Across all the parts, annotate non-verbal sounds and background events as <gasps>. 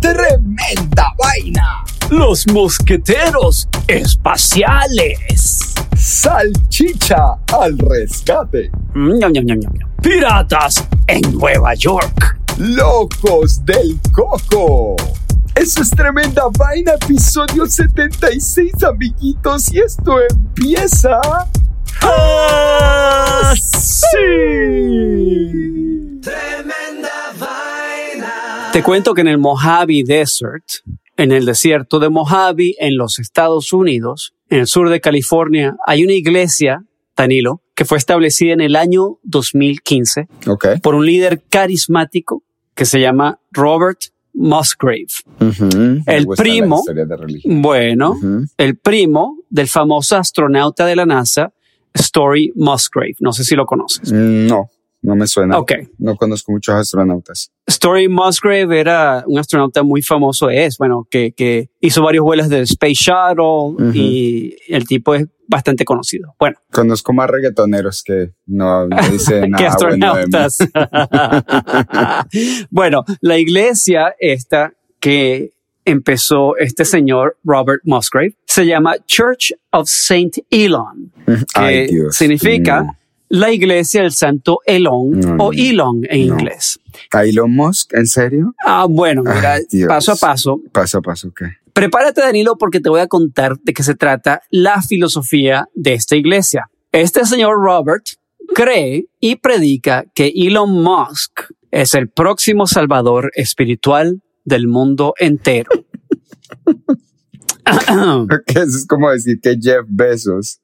Tremenda Vaina. Los mosqueteros espaciales. Salchicha al rescate. Ñam. Piratas en Nueva York. Locos del Coco. Eso es Tremenda Vaina, episodio 76, amiguitos. Y esto empieza... ¡Ah, sí! Te cuento que en el Mojave Desert, en el desierto de Mojave, en los Estados Unidos, en el sur de California, hay una iglesia, Danilo, que fue establecida en el año 2015 Ok. por un líder carismático que se llama Robert Musgrave. El primo, bueno, el primo del famoso astronauta de la NASA, Story Musgrave. No sé si lo conoces. No, no me suena. Ok. No conozco muchos astronautas. Story Musgrave era un astronauta muy famoso, es, bueno, que, que hizo varios vuelos del Space Shuttle y el tipo es bastante conocido. Bueno, Conozco más reggaetoneros que no, no <laughs> dice que nada mí. astronautas. <laughs> bueno, la iglesia esta que empezó este señor Robert Musgrave se llama Church of Saint Elon, que Ay, significa. La iglesia del Santo Elon No, o Elon en no. inglés. ¿A Elon Musk? ¿En serio? Ah, bueno, mira, Ay, paso a paso. Paso a paso, ¿qué? Prepárate, Danilo, porque te voy a contar de qué se trata la filosofía de esta iglesia. Este señor Robert cree y predica que Elon Musk es el próximo salvador espiritual del mundo entero. <laughs> Eso es como decir que Jeff Bezos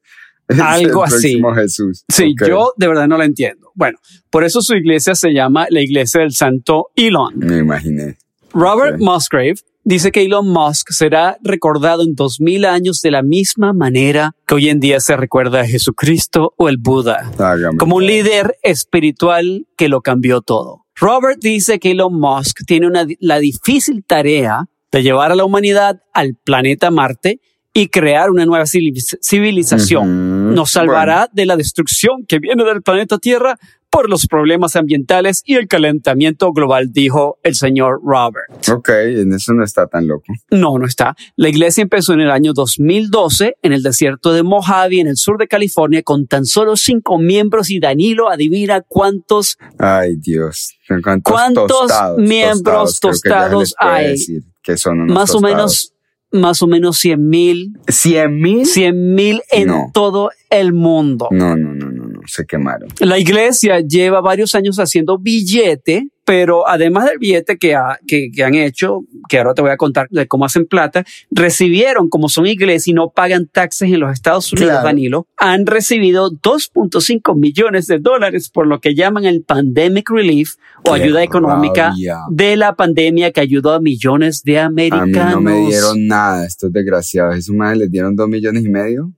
es Algo <laughs> el así. Jesús. Sí, yo de verdad no la entiendo. Bueno, por eso su iglesia se llama la iglesia del santo Elon. Me imaginé. Robert. Musgrave dice que Elon Musk será recordado en 2000 años de la misma manera que hoy en día se recuerda a Jesucristo o el Buda, Hágame. como un líder espiritual que lo cambió todo. Robert dice que Elon Musk tiene una, la difícil tarea de llevar a la humanidad al planeta Marte y crear una nueva civiliz- civilización. Nos salvará de la destrucción que viene del planeta Tierra por los problemas ambientales y el calentamiento global, dijo el señor Robert. Ok, en eso no está tan loco. No, no está. La iglesia empezó en el año 2012 en el desierto de Mojave, en el sur de California, con tan solo cinco miembros y Danilo adivina cuántos Ay, Dios. ¿Cuántos, ¿Cuántos tostados, miembros tostados hay? decir que son unos más o menos, más o menos 100 mil, ¿Cien mil? 100 mil en No. todo el mundo. No, no, no, no, no. Se quemaron. La iglesia lleva varios años haciendo billete, pero además del billete que, ha- que, que han hecho, que ahora te voy a contar de cómo hacen plata, recibieron, como son iglesia y no pagan taxes en los Estados Unidos, Claro. Danilo, han recibido 2.5 millones de dólares por lo que llaman el Pandemic Relief o Qué ayuda económica rabia. de la pandemia que ayudó a millones de A mí americanos. no me dieron nada, estos desgraciados. ¿Esos más les dieron dos millones y medio?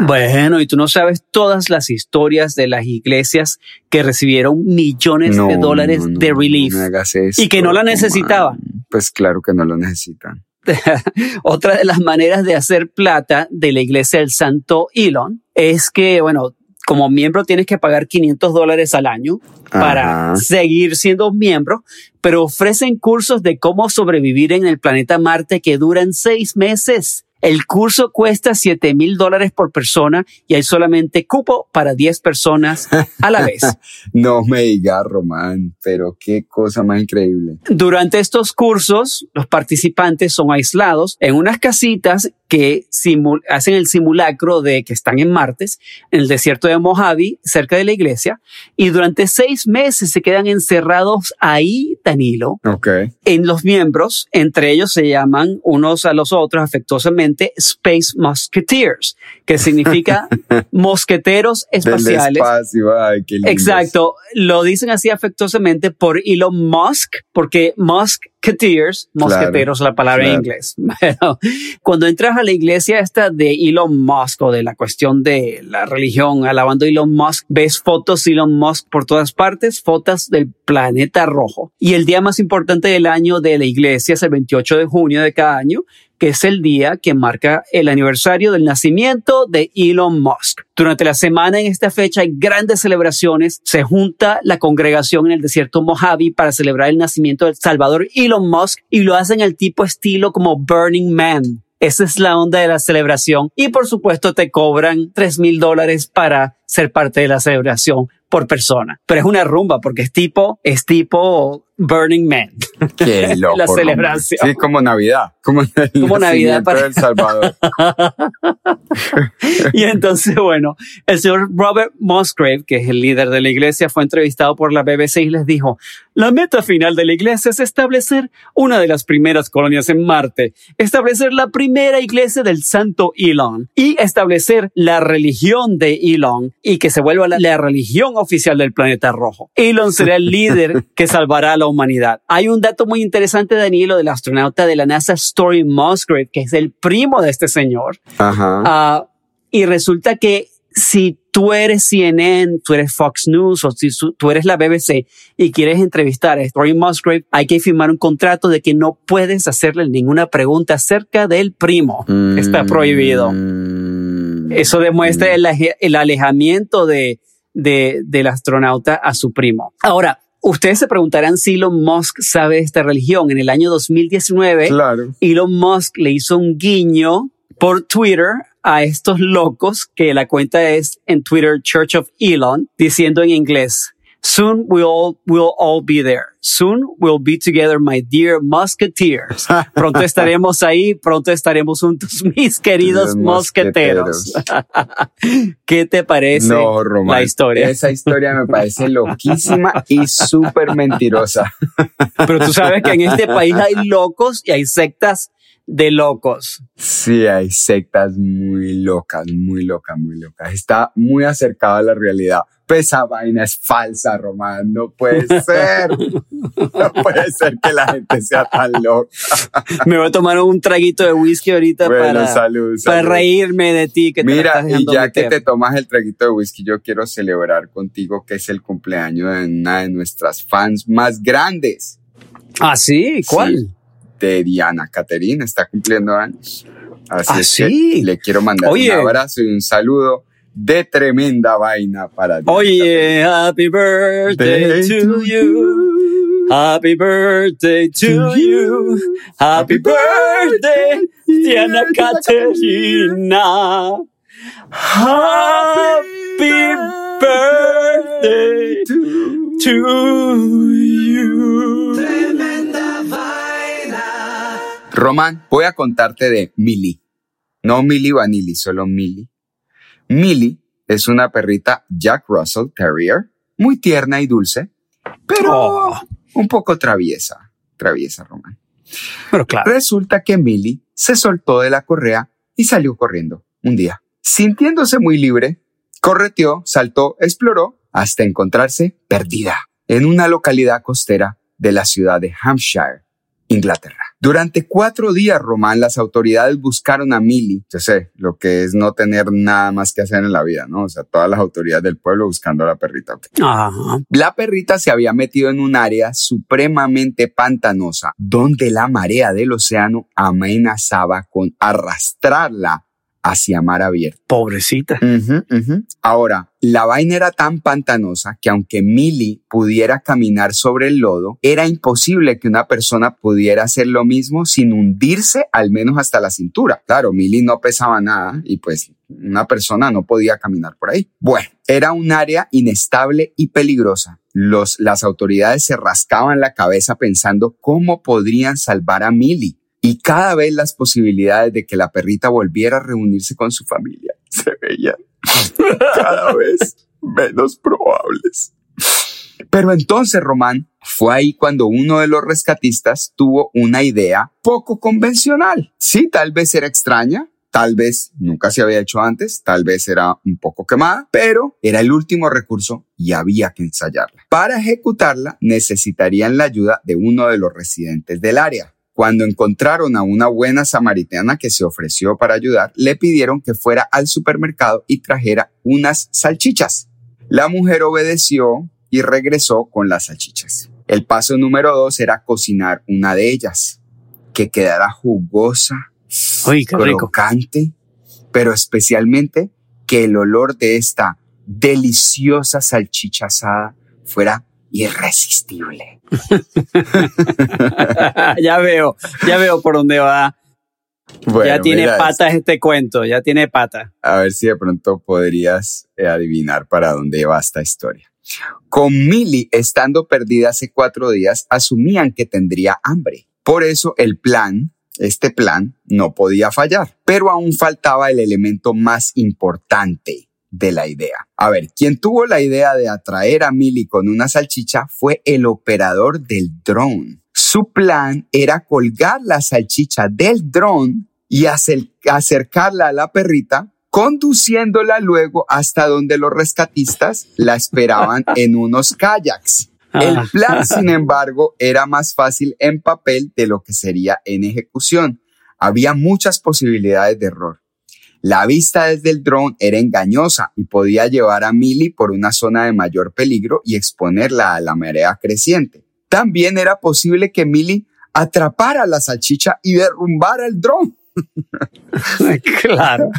Bueno, y tú no sabes todas las historias de las iglesias que recibieron millones No, de dólares no, no, de relief. esto, y que no la man. necesitaban. Pues claro que no lo necesitan. <laughs> Otra de las maneras de hacer plata de la iglesia del Santo Elon es que, bueno, como miembro tienes que pagar 500 dólares al año para seguir siendo miembro, pero ofrecen cursos de cómo sobrevivir en el planeta Marte que duran seis meses. El curso cuesta 7 mil dólares por persona y hay solamente cupo para 10 personas a la vez. <laughs> No me digas, Román, pero qué cosa más increíble. Durante estos cursos, los participantes son aislados en unas casitas que hacen el simulacro de que están en Martes, en el desierto de Mojave, cerca de la iglesia, y durante seis meses se quedan encerrados ahí, Danilo, Ok. en los miembros, entre ellos se llaman unos a los otros afectuosamente Space Musketeers, que significa <laughs> mosqueteros espaciales. espacio, ay, qué. Exacto, lo dicen así afectuosamente por Elon Musk, porque Musketeers, mosqueteros, la palabra en claro. inglés. <laughs> Bueno, cuando entras a la iglesia esta de Elon Musk o de la cuestión de la religión, alabando a Elon Musk, ves fotos de Elon Musk por todas partes, fotos del planeta rojo. Y el día más importante del año de la iglesia es el 28 de junio de cada año, que es el día que marca el aniversario del nacimiento de Elon Musk. Durante la semana en esta fecha hay grandes celebraciones. Se junta la congregación en el desierto Mojave para celebrar el nacimiento del Salvador Elon Musk y lo hacen al tipo estilo como Burning Man. Esa es la onda de la celebración. Y por supuesto te cobran tres mil dólares para ser parte de la celebración por persona. Pero es una rumba porque es tipo, es tipo Burning Man. Qué <laughs> loco. La celebración. Sí, como Navidad. Como, el <laughs> Como Navidad para- del Salvador. <laughs> y entonces, bueno, el señor Robert Musgrave, que es el líder de la iglesia, fue entrevistado por la BBC y les dijo, la meta final de la iglesia es establecer una de las primeras colonias en Marte, establecer la primera iglesia del santo Elon y establecer la religión de Elon y que se vuelva la, la religión oficial del planeta rojo. Elon será el líder <laughs> que salvará a la humanidad. Hay un dato muy interesante, Danilo, del astronauta de la NASA, Story Musgrave, que es el primo de este señor. Ajá. Ah, y resulta que si tú eres CNN, tú eres Fox News o si tú eres la BBC y quieres entrevistar a Story Musgrave, hay que firmar un contrato de que no puedes hacerle ninguna pregunta acerca del primo. Está prohibido. Mm. Eso demuestra el, alejamiento de, de- del astronauta a su primo. Ahora, ustedes se preguntarán si Elon Musk sabe esta religión. En el año 2019, Claro. Elon Musk le hizo un guiño por Twitter a estos locos, que la cuenta es en Twitter Church of Elon, diciendo en inglés, Soon we'll all, we'll all be there. Soon we'll be together, my dear Musketeers. <laughs> Pronto estaremos ahí, pronto estaremos juntos, <laughs> mis queridos mosqueteros. <laughs> ¿Qué te parece No, Román. la historia? Esa historia me parece loquísima y súper mentirosa. Pero tú sabes que en este país hay locos y hay sectas de locos. Sí, hay sectas muy locas, muy locas, muy locas. Está muy acercado a la realidad. Pues esa vaina es falsa, Román. No puede <laughs> ser. No puede ser que la gente sea tan loca. Me voy a tomar un traguito de whisky ahorita Bueno, para, salud, para reírme de ti. Que Mira, y ya que te tomas el traguito de whisky, yo quiero celebrar contigo que es el cumpleaños de una de nuestras fans más grandes, Ah, sí, ¿cuál? Sí. De Diana Caterina, está cumpliendo años. Así Ah, es sí. que le quiero mandar Oye. un abrazo y un saludo de tremenda vaina para Diana Oye, happy birthday Day to to you. Happy birthday to you. Happy birthday, Diana Caterina. Happy birthday to you. Román, voy a contarte de Millie. No Millie Vanilli, solo Millie. Millie es una perrita Jack Russell Terrier, muy tierna y dulce, pero Oh. un poco traviesa. Traviesa, Román. Pero claro. Resulta que Millie se soltó de la correa y salió corriendo un día. Sintiéndose muy libre, correteó, saltó, exploró hasta encontrarse perdida en una localidad costera de la ciudad de Hampshire, Inglaterra. Durante cuatro días, Román, las autoridades buscaron a Millie. Yo sé, lo que es no tener nada más que hacer en la vida, ¿no? O sea, todas las autoridades del pueblo buscando a la perrita. Ajá. La perrita se había metido en un área supremamente pantanosa, donde la marea del océano amenazaba con arrastrarla hacia mar abierto. Pobrecita. Ujú, ujú. Ahora, la vaina era tan pantanosa que aunque Millie pudiera caminar sobre el lodo, era imposible que una persona pudiera hacer lo mismo sin hundirse al menos hasta la cintura. Claro, Millie no pesaba nada y pues una persona no podía caminar por ahí. Bueno, era un área inestable y peligrosa. Los, las autoridades se rascaban la cabeza pensando cómo podrían salvar a Millie y cada vez las posibilidades de que la perrita volviera a reunirse con su familia <laughs> se veían cada vez menos probables. Pero entonces, Román, fue ahí cuando uno de los rescatistas tuvo una idea poco convencional. Sí, tal vez era extraña, tal vez nunca se había hecho antes, tal vez era un poco quemada, pero era el último recurso y había que ensayarla. Para ejecutarla necesitarían la ayuda de uno de los residentes del área. Cuando encontraron a una buena samaritana que se ofreció para ayudar, le pidieron que fuera al supermercado y trajera unas salchichas. La mujer obedeció y regresó con las salchichas. El paso número dos era cocinar una de ellas, que quedara jugosa, Uy, rico. crocante, pero especialmente que el olor de esta deliciosa salchicha asada fuera irresistible. <laughs> ya veo, ya veo por dónde va. Bueno, ya tiene patas este cuento, ya tiene patas. A ver si de pronto podrías eh, adivinar para dónde va esta historia. Con Millie estando perdida hace cuatro días, asumían que tendría hambre. Por eso el plan, este plan, no podía fallar. Pero aún faltaba el elemento más importante de la idea. A ver, quien tuvo la idea de atraer a Millie con una salchicha fue el operador del dron. Su plan era colgar la salchicha del dron y acer- acercarla a la perrita, conduciéndola luego hasta donde los rescatistas la esperaban <laughs> en unos kayaks. El Ah. plan, sin embargo, era más fácil en papel de lo que sería en ejecución. Había muchas posibilidades de error. La vista desde el dron era engañosa y podía llevar a Millie por una zona de mayor peligro y exponerla a la marea creciente. También era posible que Millie atrapara la salchicha y derrumbara el dron. <laughs> claro.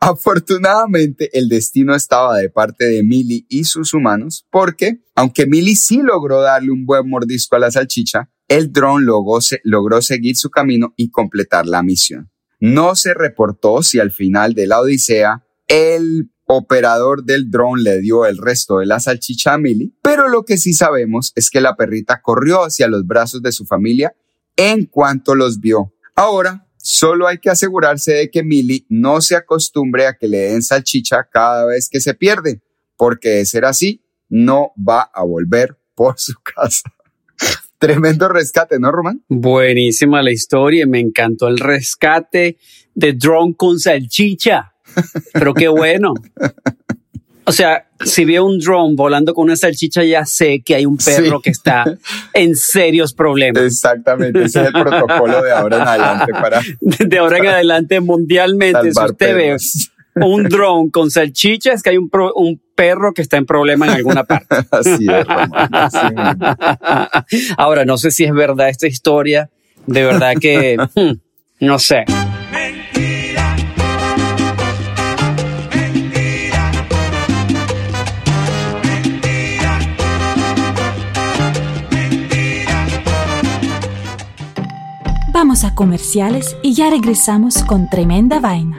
Afortunadamente, el destino estaba de parte de Millie y sus humanos, porque, aunque Millie sí logró darle un buen mordisco a la salchicha, el dron logró, logró seguir su camino y completar la misión. No se reportó si al final de la odisea el operador del dron le dio el resto de la salchicha a Millie, pero lo que sí sabemos es que la perrita corrió hacia los brazos de su familia en cuanto los vio. Ahora, solo hay que asegurarse de que Millie no se acostumbre a que le den salchicha cada vez que se pierde, porque de ser así, no va a volver por su <laughs> casa. Tremendo rescate, ¿no, Román? Buenísima la historia, me encantó el rescate de drone con salchicha. Pero qué bueno. O sea, si veo un drone volando con una salchicha, ya sé que hay un perro Sí. que está en serios problemas. Exactamente, ese es el protocolo de ahora en adelante para <laughs> De ahora en adelante, mundialmente, si usted perros. ve un drone con salchicha, es que hay un, pro- un perro que está en problema en alguna parte. <laughs> Así es, Román. así. <laughs> Ahora, no sé si es verdad esta historia. De verdad que, <laughs> no sé. Vamos a comerciales y ya regresamos con tremenda vaina.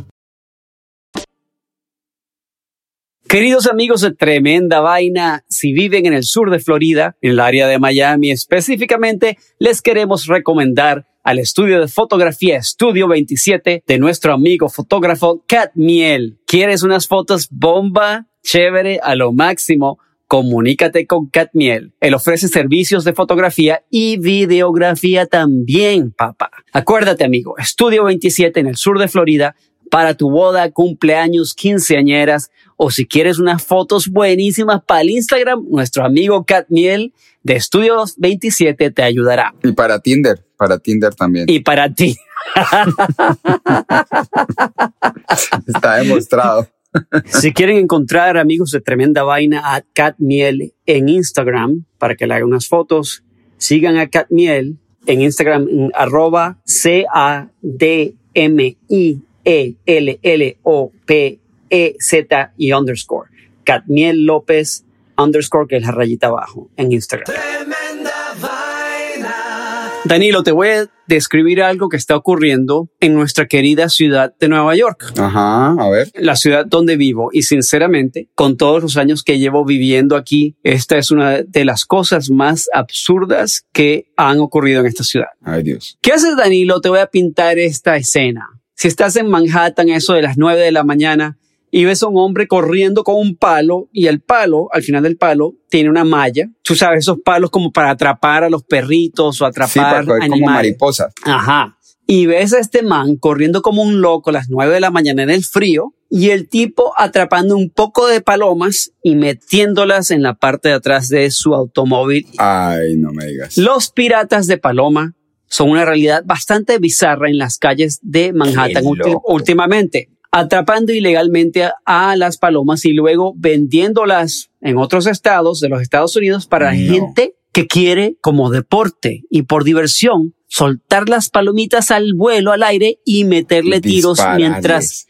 Queridos amigos de Tremenda Vaina, si viven en el sur de Florida, en el área de Miami específicamente, les queremos recomendar al estudio de fotografía Estudio 27 de nuestro amigo fotógrafo Cat Miel. ¿Quieres unas fotos bomba, chévere, a lo máximo? Comunícate con Cat Miel. Él ofrece servicios de fotografía y videografía también, papá. Acuérdate, amigo, Estudio 27 en el sur de Florida para tu boda, cumpleaños, quinceañeras o si quieres unas fotos buenísimas para el Instagram, nuestro amigo Cat Miel de Estudios 27 te ayudará. Y para Tinder, para Tinder también. Y para ti. <laughs> Está demostrado. si quieren encontrar amigos de Tremenda Vaina a Cat Miel en Instagram para que le hagan unas fotos, sigan a Cat Miel en Instagram en arroba C-A-D-M-I-E-L-L-O-P-E-Z y underscore. Catmiel López underscore, que es la rayita abajo en Instagram. Danilo, te voy a describir algo que está ocurriendo en nuestra querida ciudad de Nueva York. Ajá, a ver. La ciudad donde vivo y sinceramente, con todos los años que llevo viviendo aquí, esta es una de las cosas más absurdas que han ocurrido en esta ciudad. Ay Dios. ¿Qué haces, Danilo? Te voy a pintar esta escena. Si estás en Manhattan, eso de las 9 de la mañana, y ves a un hombre corriendo con un palo y el palo, al final del palo, tiene una malla. Tú sabes, esos palos como para atrapar a los perritos o atrapar Sí, para animales. como mariposas. Ajá. Y ves a este man corriendo como un loco a las 9 de la mañana en el frío y el tipo atrapando un poco de palomas y metiéndolas en la parte de atrás de su automóvil. Ay, no me digas. Los piratas de paloma son una realidad bastante bizarra en las calles de Manhattan últimamente, atrapando ilegalmente a, a las palomas y luego vendiéndolas en otros estados de los Estados Unidos para No. gente que quiere como deporte y por diversión soltar las palomitas al vuelo, al aire y meterle tiros mientras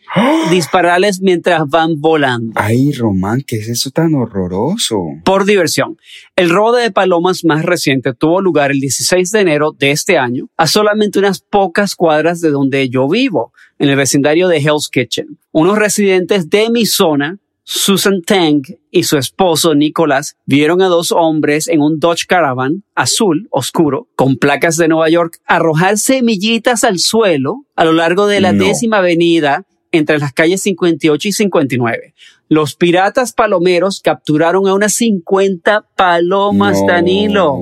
dispararles mientras van volando Ay, Román, ¿qué es eso tan horroroso? por diversión. El robo de palomas más reciente tuvo lugar el 16 de enero de este año, a solamente unas pocas cuadras de donde yo vivo, en el vecindario de Hell's Kitchen. Unos residentes de mi zona, Susan Tang y su esposo Nicolás, vieron a dos hombres en un Dodge Caravan azul oscuro con placas de Nueva York arrojar semillitas al suelo a lo largo de la No. décima avenida entre las calles 58 y 59. Los piratas palomeros capturaron a unas 50 palomas, No. Danilo,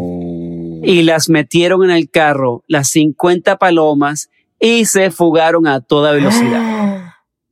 y las metieron en el carro, las 50 palomas, y se fugaron a toda velocidad. <gasps>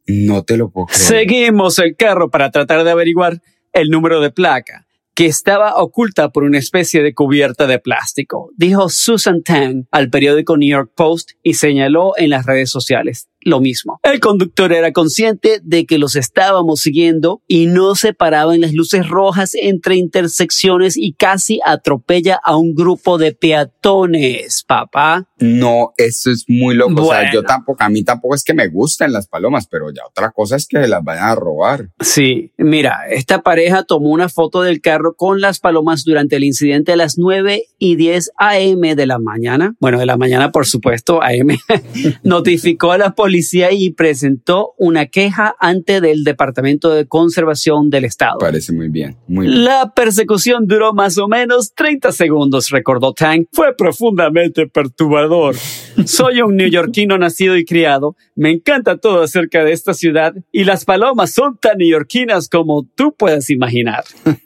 No te lo puedo. Seguimos el carro para tratar de averiguar el número de placa, que estaba oculta por una especie de cubierta de plástico, dijo Susan Tang al periódico New York Post y señaló en las redes sociales lo mismo. El conductor era consciente de que los estábamos siguiendo y no se paraba en las luces rojas entre intersecciones y casi atropella a un grupo de peatones, papá. No, eso es muy loco. O sea, yo tampoco, a mí tampoco es que me gusten las palomas, pero ya otra cosa es que las vayan a robar. Sí, mira, esta pareja tomó una foto del carro con las palomas durante el incidente a las 9 y 10 AM de la mañana. Bueno, de la mañana, por supuesto, AM. <laughs> Notificó a la policía y presentó una queja ante el Departamento de Conservación del Estado. Parece muy bien, muy bien. La persecución duró más o menos 30 segundos, recordó Tang. Fue profundamente perturbador. <laughs> Soy un neoyorquino nacido y criado. Me encanta todo acerca de esta ciudad y las palomas son tan neoyorquinas como tú puedes imaginar. <laughs>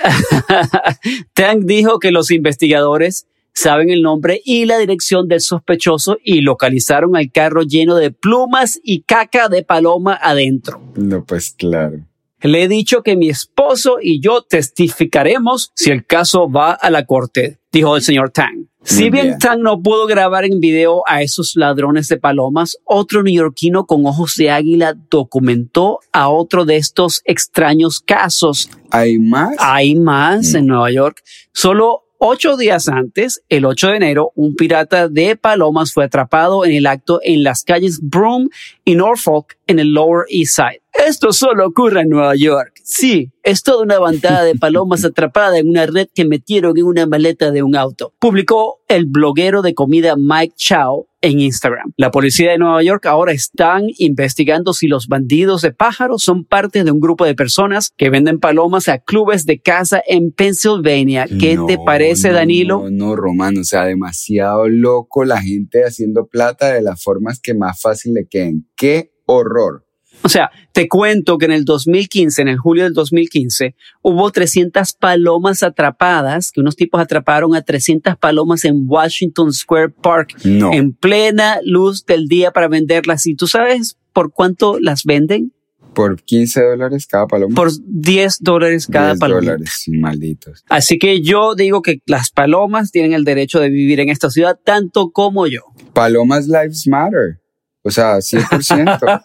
<laughs> Tang dijo que los investigadores saben el nombre y la dirección del sospechoso y localizaron al carro lleno de plumas y caca de paloma adentro. No, pues claro. Le he dicho que mi esposo y yo testificaremos si el caso va a la corte, dijo el señor Tang. Si bien, Tang no pudo grabar en video a esos ladrones de palomas, otro neoyorquino con ojos de águila documentó a otro de estos extraños casos. ¿Hay más? Hay más en Nueva York. Solo Ocho días antes, el 8 de enero, un pirata de palomas fue atrapado en el acto en las calles Broome y Norfolk en el Lower East Side. Esto solo ocurre en Nueva York. Sí, es toda una bandada de palomas <laughs> atrapada en una red que metieron en una maleta de un auto. Publicó el bloguero de comida Mike Chow en Instagram. La policía de Nueva York ahora están investigando si los bandidos de pájaros son parte de un grupo de personas que venden palomas a clubes de caza en Pennsylvania. ¿Qué te parece, Danilo? No, no, Román, o sea, demasiado loco la gente haciendo plata de las formas que más fácil le queden. ¡Qué horror! O sea, te cuento que en el 2015, en el julio del 2015, hubo 300 palomas atrapadas, que unos tipos atraparon a 300 palomas en Washington Square Park en plena luz del día para venderlas. ¿Y tú sabes por cuánto las venden? Por 15 dólares cada paloma. Por 10 dólares cada 10 paloma. dólares, malditos. Así que yo digo que las palomas tienen el derecho de vivir en esta ciudad tanto como yo. Palomas Lives Matter. O sea, 100%.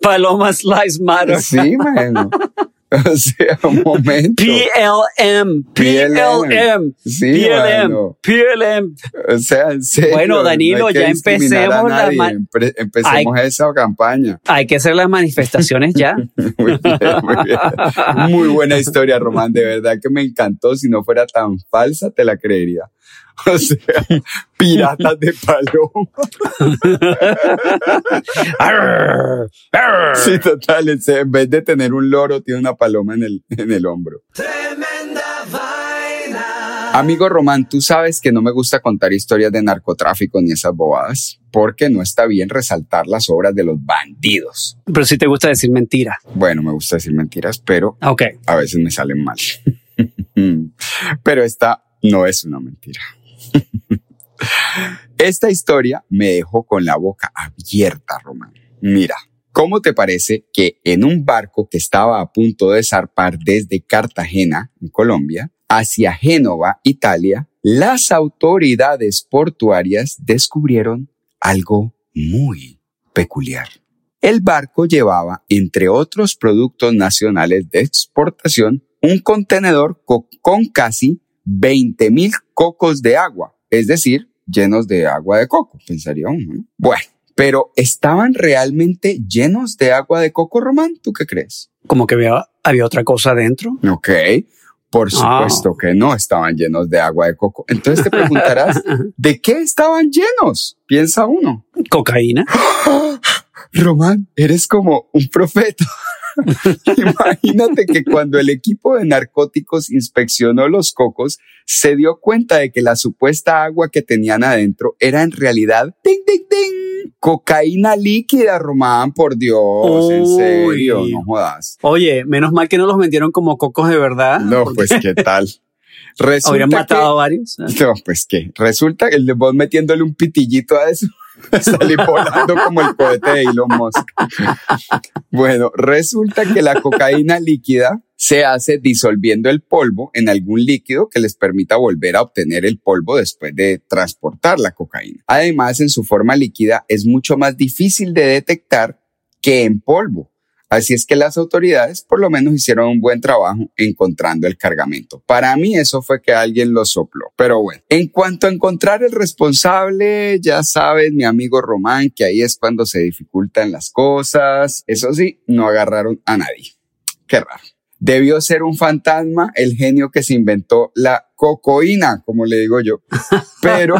Palomas Lives Matter. Sí, mano. O sea, un momento. PLM, PLM, sí, PLM, PLM. O sea, en serio, Bueno, Danilo, ya empecemos la empecemos esa campaña. Hay que hacer las manifestaciones ya. <laughs> muy, bien, muy, bien. muy buena historia, Román. De verdad que me encantó. Si no fuera tan falsa, te la creería. <laughs> O sea, piratas de paloma. <laughs> sí, total. En vez de tener un loro, tiene una paloma en el, en el hombro. Tremenda vaina. Amigo Román, tú sabes que no me gusta contar historias de narcotráfico ni esas bobadas, porque no está bien resaltar las obras de los bandidos. Pero sí te gusta decir mentiras. Bueno, me gusta decir mentiras, pero okay. a veces me salen mal. <laughs> pero esta no es una mentira. Esta historia me dejó con la boca abierta, Román. Mira, ¿cómo te parece que en un barco que estaba a punto de zarpar desde Cartagena, en Colombia, hacia Génova, Italia, las autoridades portuarias descubrieron algo muy peculiar? El barco llevaba, entre otros productos nacionales de exportación, un contenedor con casi 20 mil cocos de agua, es decir, llenos de agua de coco, pensaría uno. Bueno, pero ¿estaban realmente llenos de agua de coco, Román? ¿Tú qué crees? Como que había, otra cosa dentro. Ok, por ah. supuesto que no estaban llenos de agua de coco. Entonces te preguntarás, <laughs> ¿de qué estaban llenos? Piensa uno. Cocaína. <gasps> Román, eres como un profeta. <laughs> Imagínate que cuando el equipo de narcóticos inspeccionó los cocos, se dio cuenta de que la supuesta agua que tenían adentro era en realidad ¡ting, ting, ting! cocaína líquida, Román, por Dios, en serio, no jodas. Oye, menos mal que no los vendieron como cocos de verdad. No, pues qué tal. <laughs> Resulta Habrían matado a varios. No, pues qué. Resulta que vos metiéndole un pitillito a eso. <laughs> Salí volando como el cohete de Elon Musk. Bueno, resulta que la cocaína líquida se hace disolviendo el polvo en algún líquido que les permita volver a obtener el polvo después de transportar la cocaína. Además, en su forma líquida es mucho más difícil de detectar que en polvo. Así es que las autoridades por lo menos hicieron un buen trabajo encontrando el cargamento. Para mí eso fue que alguien lo sopló. Pero bueno, en cuanto a encontrar el responsable, ya sabes, mi amigo Román, que ahí es cuando se dificultan las cosas. Eso sí, no agarraron a nadie. Qué raro. Debió ser un fantasma el genio que se inventó la cocoína, como le digo yo. Pero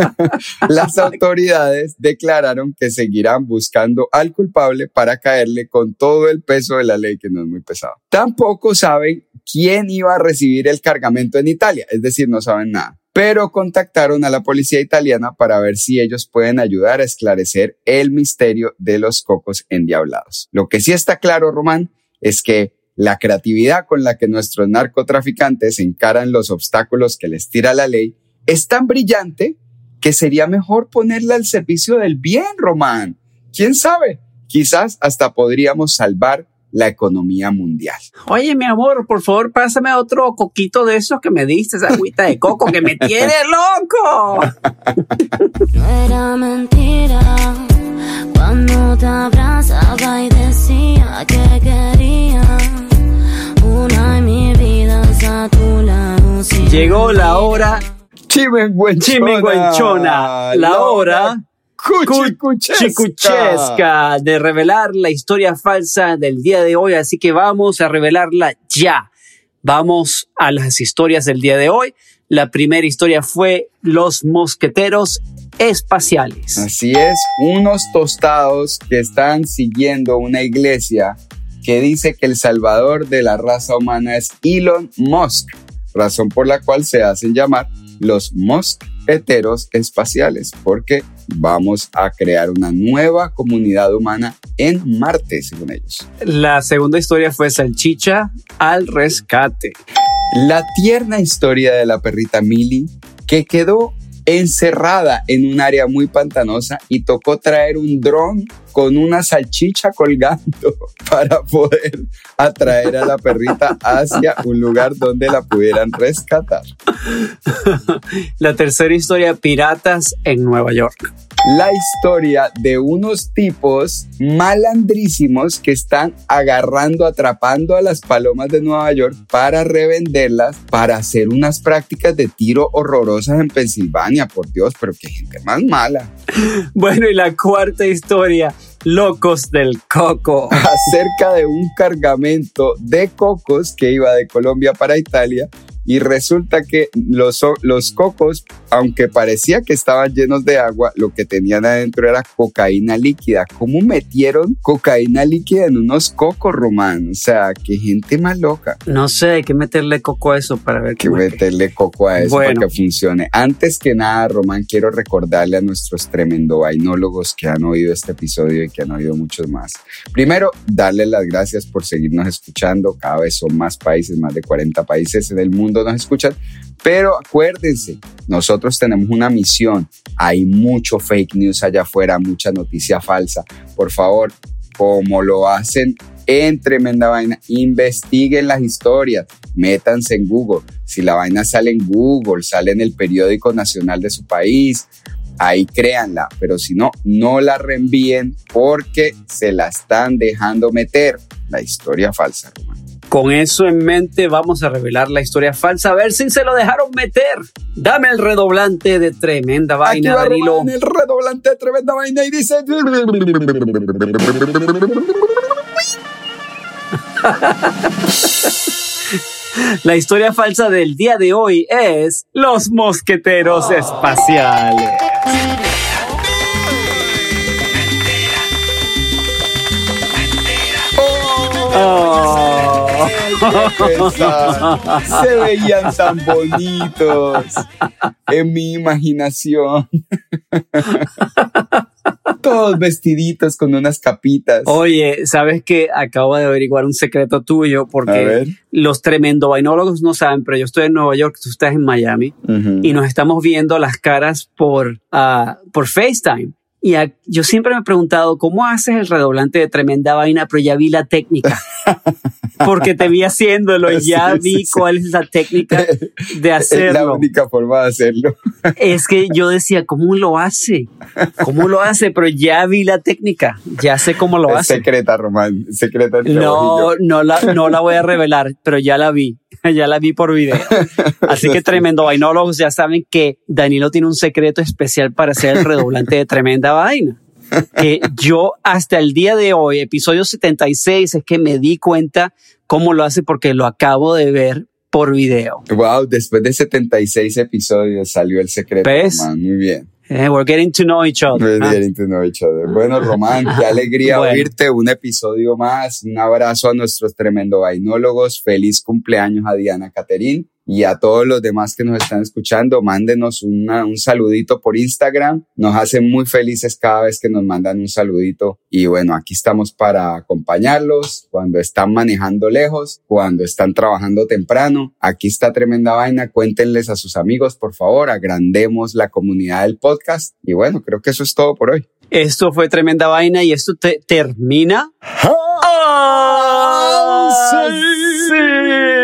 <laughs> las autoridades declararon que seguirán buscando al culpable para caerle con todo el peso de la ley, que no es muy pesado. Tampoco saben quién iba a recibir el cargamento en Italia, es decir, no saben nada. Pero contactaron a la policía italiana para ver si ellos pueden ayudar a esclarecer el misterio de los cocos endiablados. Lo que sí está claro, Román, es que la creatividad con la que nuestros narcotraficantes encaran los obstáculos que les tira la ley es tan brillante que sería mejor ponerla al servicio del bien, Román. ¿Quién sabe? quizás hasta podríamos salvar la economía mundial. Oye, mi amor, por favor, pásame otro coquito de esos que me diste, esa agüita de coco que me tiene <laughs> loco. No era mentira cuando te abrazaba y decía que quería una mi vida a tu lado. Llegó la hora chimenguenchona, chimenguenchona la hora cuchicuchesca de revelar la historia falsa del día de hoy, así que vamos a revelarla ya. Vamos a las historias del día de hoy. La primera historia fue Los Mosqueteros Espaciales. Así es, unos tostados que están siguiendo una iglesia que dice que el salvador de la raza humana es Elon Musk, razón por la cual se hacen llamar los mosqueteros espaciales, porque vamos a crear una nueva comunidad humana en Marte, según ellos. La segunda historia fue Salchicha al rescate. La tierna historia de la perrita Millie, que quedó encerrada en un área muy pantanosa y tocó traer un dron con una salchicha colgando <laughs> para poder atraer a la perrita hacia un lugar donde la pudieran rescatar. <laughs> La tercera historia, piratas en Nueva York la historia de unos tipos malandrísimos que están agarrando, atrapando a las palomas de Nueva York para revenderlas, para hacer unas prácticas de tiro horrorosas en Pensilvania. Por Dios, pero qué gente más mala. <laughs> Bueno, y la cuarta historia, Locos del Coco. <laughs> Acerca de un cargamento de cocos que iba de Colombia para Italia y resulta que los, los cocos, aunque parecía que estaban llenos de agua, lo que tenían adentro era cocaína líquida. ¿Cómo metieron cocaína líquida en unos cocos, Román? O sea, qué gente más loca. No sé, hay que meterle coco a eso para ver qué. Que meterle coco a eso para que funcione. Antes que nada, Román, quiero recordarle a nuestros tremendo vainólogos que han oído este episodio y que han oído muchos más. Primero, darles las gracias por seguirnos escuchando. Cada vez son más países, más de 40 países en el mundo nos escuchan, pero acuérdense, nosotros tenemos una misión. Hay mucho fake news allá afuera, mucha noticia falsa. Por favor, como lo hacen en Tremenda Vaina, investiguen las historias, métanse en Google. Si la vaina sale en Google, sale en el periódico nacional de su país, ahí créanla, pero si no, no la reenvíen porque se la están dejando meter. La historia falsa, con eso en mente vamos a revelar la historia falsa, a ver si se lo dejaron meter. Dame el redoblante de tremenda vaina, Aquí Danilo. el redoblante de tremenda vaina y dice... <laughs> La historia falsa del día de hoy es Los Mosqueteros Espaciales. <laughs> Se veían tan bonitos en mi imaginación. <laughs> Todos vestiditos con unas capitas. Oye, ¿sabes qué? Acabo de averiguar un secreto tuyo porque los tremendo vainólogos no saben, pero yo estoy en Nueva York, tú estás en Miami y nos estamos viendo las caras por, uh, por FaceTime. Y yo siempre me he preguntado, ¿cómo haces el redoblante de tremenda vaina? Pero ya vi la técnica. <laughs> Porque te vi haciéndolo y ya vi cuál es la técnica de hacerlo. <laughs> Es la única forma de hacerlo. Es que yo decía, ¿cómo lo hace? ¿Cómo lo hace? Pero ya vi la técnica. Ya sé cómo lo hace. Secreta, Román. Secreta. No, no la, no la voy a revelar, pero ya la vi. <laughs> ya la vi por video. <laughs> Así que tremendo vainólogos ya saben que Danilo tiene un secreto especial para hacer el redoblante de tremenda vaina. Que yo hasta el día de hoy, episodio 76, es que me di cuenta cómo lo hace porque lo acabo de ver por video. Wow, después de 76 episodios salió el secreto. ¿Ves? Muy bien. Eh, we're getting to know each other. We're getting to know each other. Bueno, Román, qué alegría oírte. Un episodio más. Un abrazo a nuestros tremendo vainólogos. Feliz cumpleaños a Diana Caterín y a todos los demás que nos están escuchando, mándenos una, un saludito por Instagram. Nos hacen muy felices cada vez que nos mandan un saludito. Y bueno, aquí estamos para acompañarlos cuando están manejando lejos, cuando están trabajando temprano. Aquí está tremenda vaina. Cuéntenles a sus amigos, por favor. Agrandemos la comunidad del podcast. Y bueno, creo que eso es todo por hoy. Esto fue tremenda vaina y esto te termina.